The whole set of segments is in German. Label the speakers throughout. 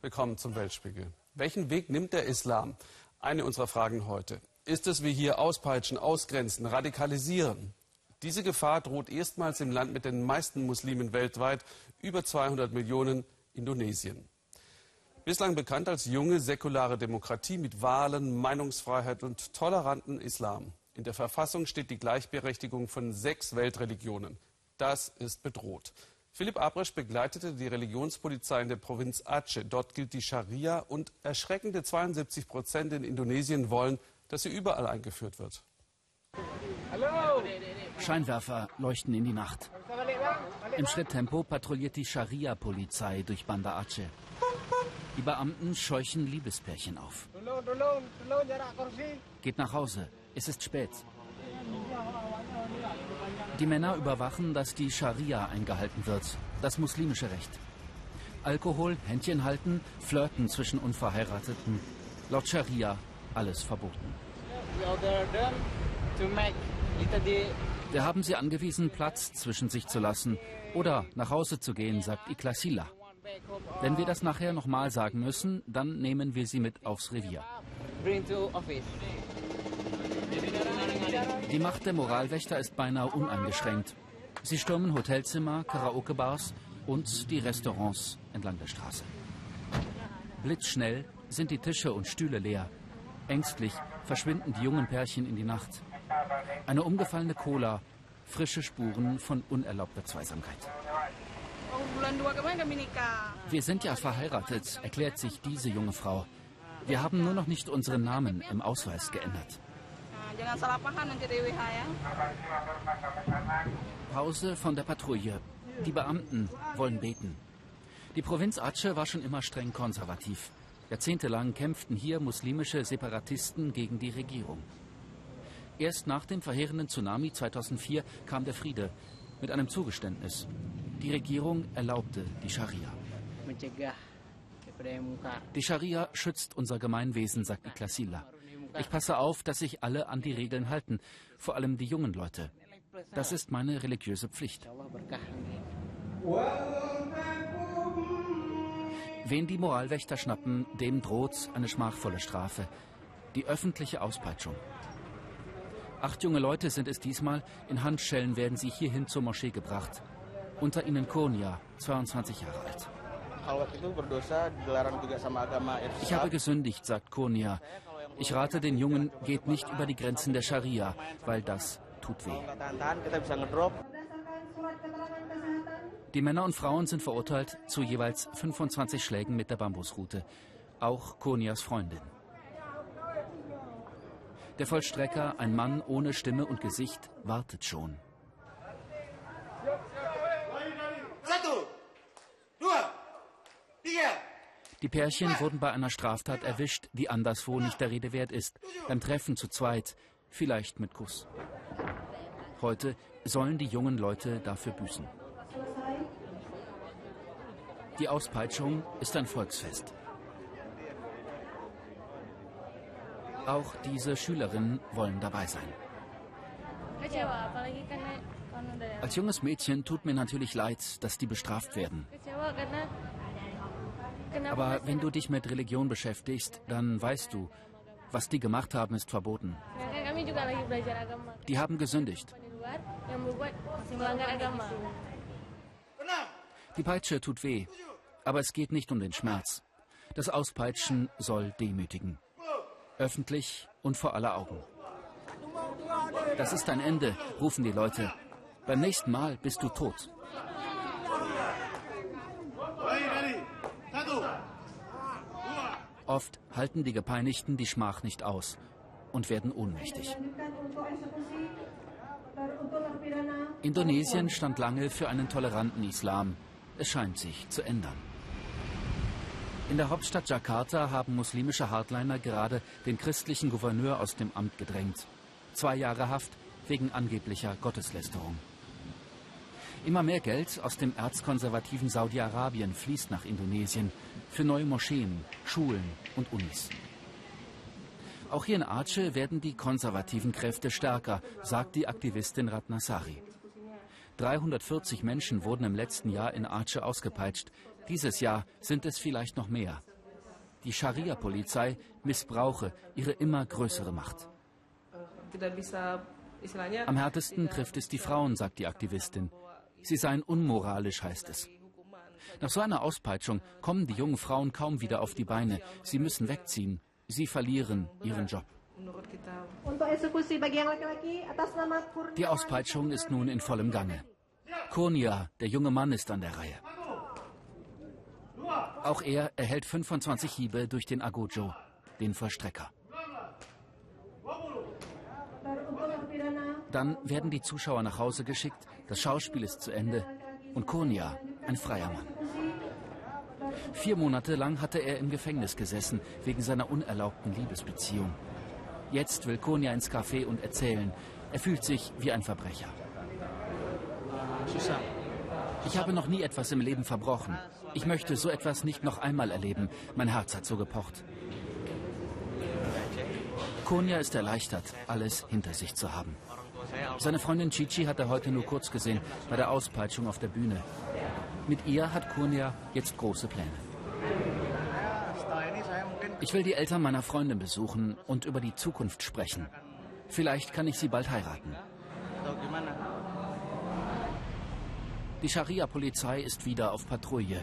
Speaker 1: Willkommen zum Weltspiegel. Welchen Weg nimmt der Islam? Eine unserer Fragen heute. Ist es wie hier auspeitschen, ausgrenzen, radikalisieren? Diese Gefahr droht erstmals im Land mit den meisten Muslimen weltweit, über 200 Millionen, Indonesien. Bislang bekannt als junge, säkulare Demokratie mit Wahlen, Meinungsfreiheit und toleranten Islam. In der Verfassung steht die Gleichberechtigung von sechs Weltreligionen. Das ist bedroht. Philipp Abresch begleitete die Religionspolizei in der Provinz Aceh. Dort gilt die Scharia und erschreckende 72 Prozent in Indonesien wollen, dass sie überall eingeführt wird.
Speaker 2: Hallo. Scheinwerfer leuchten in die Nacht. Im Schritttempo patrouilliert die Scharia-Polizei durch Banda Aceh. Die Beamten scheuchen Liebespärchen auf. Geht nach Hause. Es ist spät. Die Männer überwachen, dass die Scharia eingehalten wird, das muslimische Recht. Alkohol, Händchen halten, Flirten zwischen Unverheirateten. Laut Scharia alles verboten. Wir haben sie angewiesen, Platz zwischen sich zu lassen oder nach Hause zu gehen, sagt Iklasila. Wenn wir das nachher nochmal sagen müssen, dann nehmen wir sie mit aufs Revier. Die Macht der Moralwächter ist beinahe uneingeschränkt. Sie stürmen Hotelzimmer, Karaoke-Bars und die Restaurants entlang der Straße. Blitzschnell sind die Tische und Stühle leer. Ängstlich verschwinden die jungen Pärchen in die Nacht. Eine umgefallene Cola, frische Spuren von unerlaubter Zweisamkeit. Wir sind ja verheiratet, erklärt sich diese junge Frau. Wir haben nur noch nicht unseren Namen im Ausweis geändert. Pause von der Patrouille. Die Beamten wollen beten. Die Provinz Aceh war schon immer streng konservativ. Jahrzehntelang kämpften hier muslimische Separatisten gegen die Regierung. Erst nach dem verheerenden Tsunami 2004 kam der Friede mit einem Zugeständnis. Die Regierung erlaubte die Scharia. Die Scharia schützt unser Gemeinwesen, sagt Iklasila. Ich passe auf, dass sich alle an die Regeln halten, vor allem die jungen Leute. Das ist meine religiöse Pflicht. Wen die Moralwächter schnappen, dem droht eine schmachvolle Strafe. Die öffentliche Auspeitschung. Acht junge Leute sind es diesmal. In Handschellen werden sie hierhin zur Moschee gebracht. Unter ihnen Konia, 22 Jahre alt. Ich habe gesündigt, sagt Konia. Ich rate den Jungen, geht nicht über die Grenzen der Scharia, weil das tut weh. Die Männer und Frauen sind verurteilt zu jeweils 25 Schlägen mit der Bambusrute. Auch Konias Freundin. Der Vollstrecker, ein Mann ohne Stimme und Gesicht, wartet schon. Die Pärchen wurden bei einer Straftat erwischt, die anderswo nicht der Rede wert ist. Beim Treffen zu zweit, vielleicht mit Kuss. Heute sollen die jungen Leute dafür büßen. Die Auspeitschung ist ein Volksfest. Auch diese Schülerinnen wollen dabei sein. Als junges Mädchen tut mir natürlich leid, dass die bestraft werden. Aber wenn du dich mit Religion beschäftigst, dann weißt du, was die gemacht haben, ist verboten. Die haben gesündigt. Die Peitsche tut weh, aber es geht nicht um den Schmerz. Das Auspeitschen soll demütigen. Öffentlich und vor aller Augen. Das ist ein Ende, rufen die Leute. Beim nächsten Mal bist du tot. Oft halten die Gepeinigten die Schmach nicht aus und werden ohnmächtig. Indonesien stand lange für einen toleranten Islam. Es scheint sich zu ändern. In der Hauptstadt Jakarta haben muslimische Hardliner gerade den christlichen Gouverneur aus dem Amt gedrängt. Zwei Jahre Haft wegen angeblicher Gotteslästerung. Immer mehr Geld aus dem erzkonservativen Saudi-Arabien fließt nach Indonesien für neue Moscheen, Schulen und Unis. Auch hier in Aceh werden die konservativen Kräfte stärker, sagt die Aktivistin Ratnasari. 340 Menschen wurden im letzten Jahr in Aceh ausgepeitscht. Dieses Jahr sind es vielleicht noch mehr. die Scharia-Polizei missbrauche ihre immer größere Macht. Am härtesten trifft es die Frauen, sagt die Aktivistin. Sie seien unmoralisch, heißt es. Nach so einer Auspeitschung kommen die jungen Frauen kaum wieder auf die Beine. Sie müssen wegziehen. Sie verlieren ihren Job. Die Auspeitschung ist nun in vollem Gange. Kurnia, der junge Mann, ist an der Reihe. Auch er erhält 25 Hiebe durch den Agojo, den Vollstrecker. Dann werden die Zuschauer nach Hause geschickt, das Schauspiel ist zu Ende und Kurnia, ein freier Mann. Vier Monate lang hatte er im Gefängnis gesessen, wegen seiner unerlaubten Liebesbeziehung. Jetzt will Konya ins Café und erzählen. Er fühlt sich wie ein Verbrecher. Ich habe noch nie etwas im Leben verbrochen. Ich möchte so etwas nicht noch einmal erleben. Mein Herz hat so gepocht. Konya ist erleichtert, alles hinter sich zu haben. Seine Freundin Chichi hat er heute nur kurz gesehen, bei der Auspeitschung auf der Bühne. Mit ihr hat Kurnia jetzt große Pläne. Ich will die Eltern meiner Freundin besuchen und über die Zukunft sprechen. Vielleicht kann ich sie bald heiraten. Die Scharia-Polizei ist wieder auf Patrouille.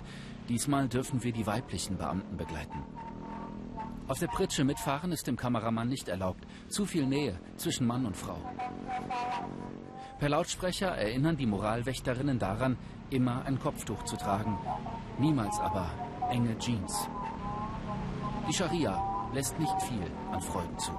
Speaker 2: Diesmal dürfen wir die weiblichen Beamten begleiten. Auf der Pritsche mitfahren ist dem Kameramann nicht erlaubt. Zu viel Nähe zwischen Mann und Frau. Per Lautsprecher erinnern die Moralwächterinnen daran, immer ein Kopftuch zu tragen. Niemals aber enge Jeans. Die Scharia lässt nicht viel an Freuden zu.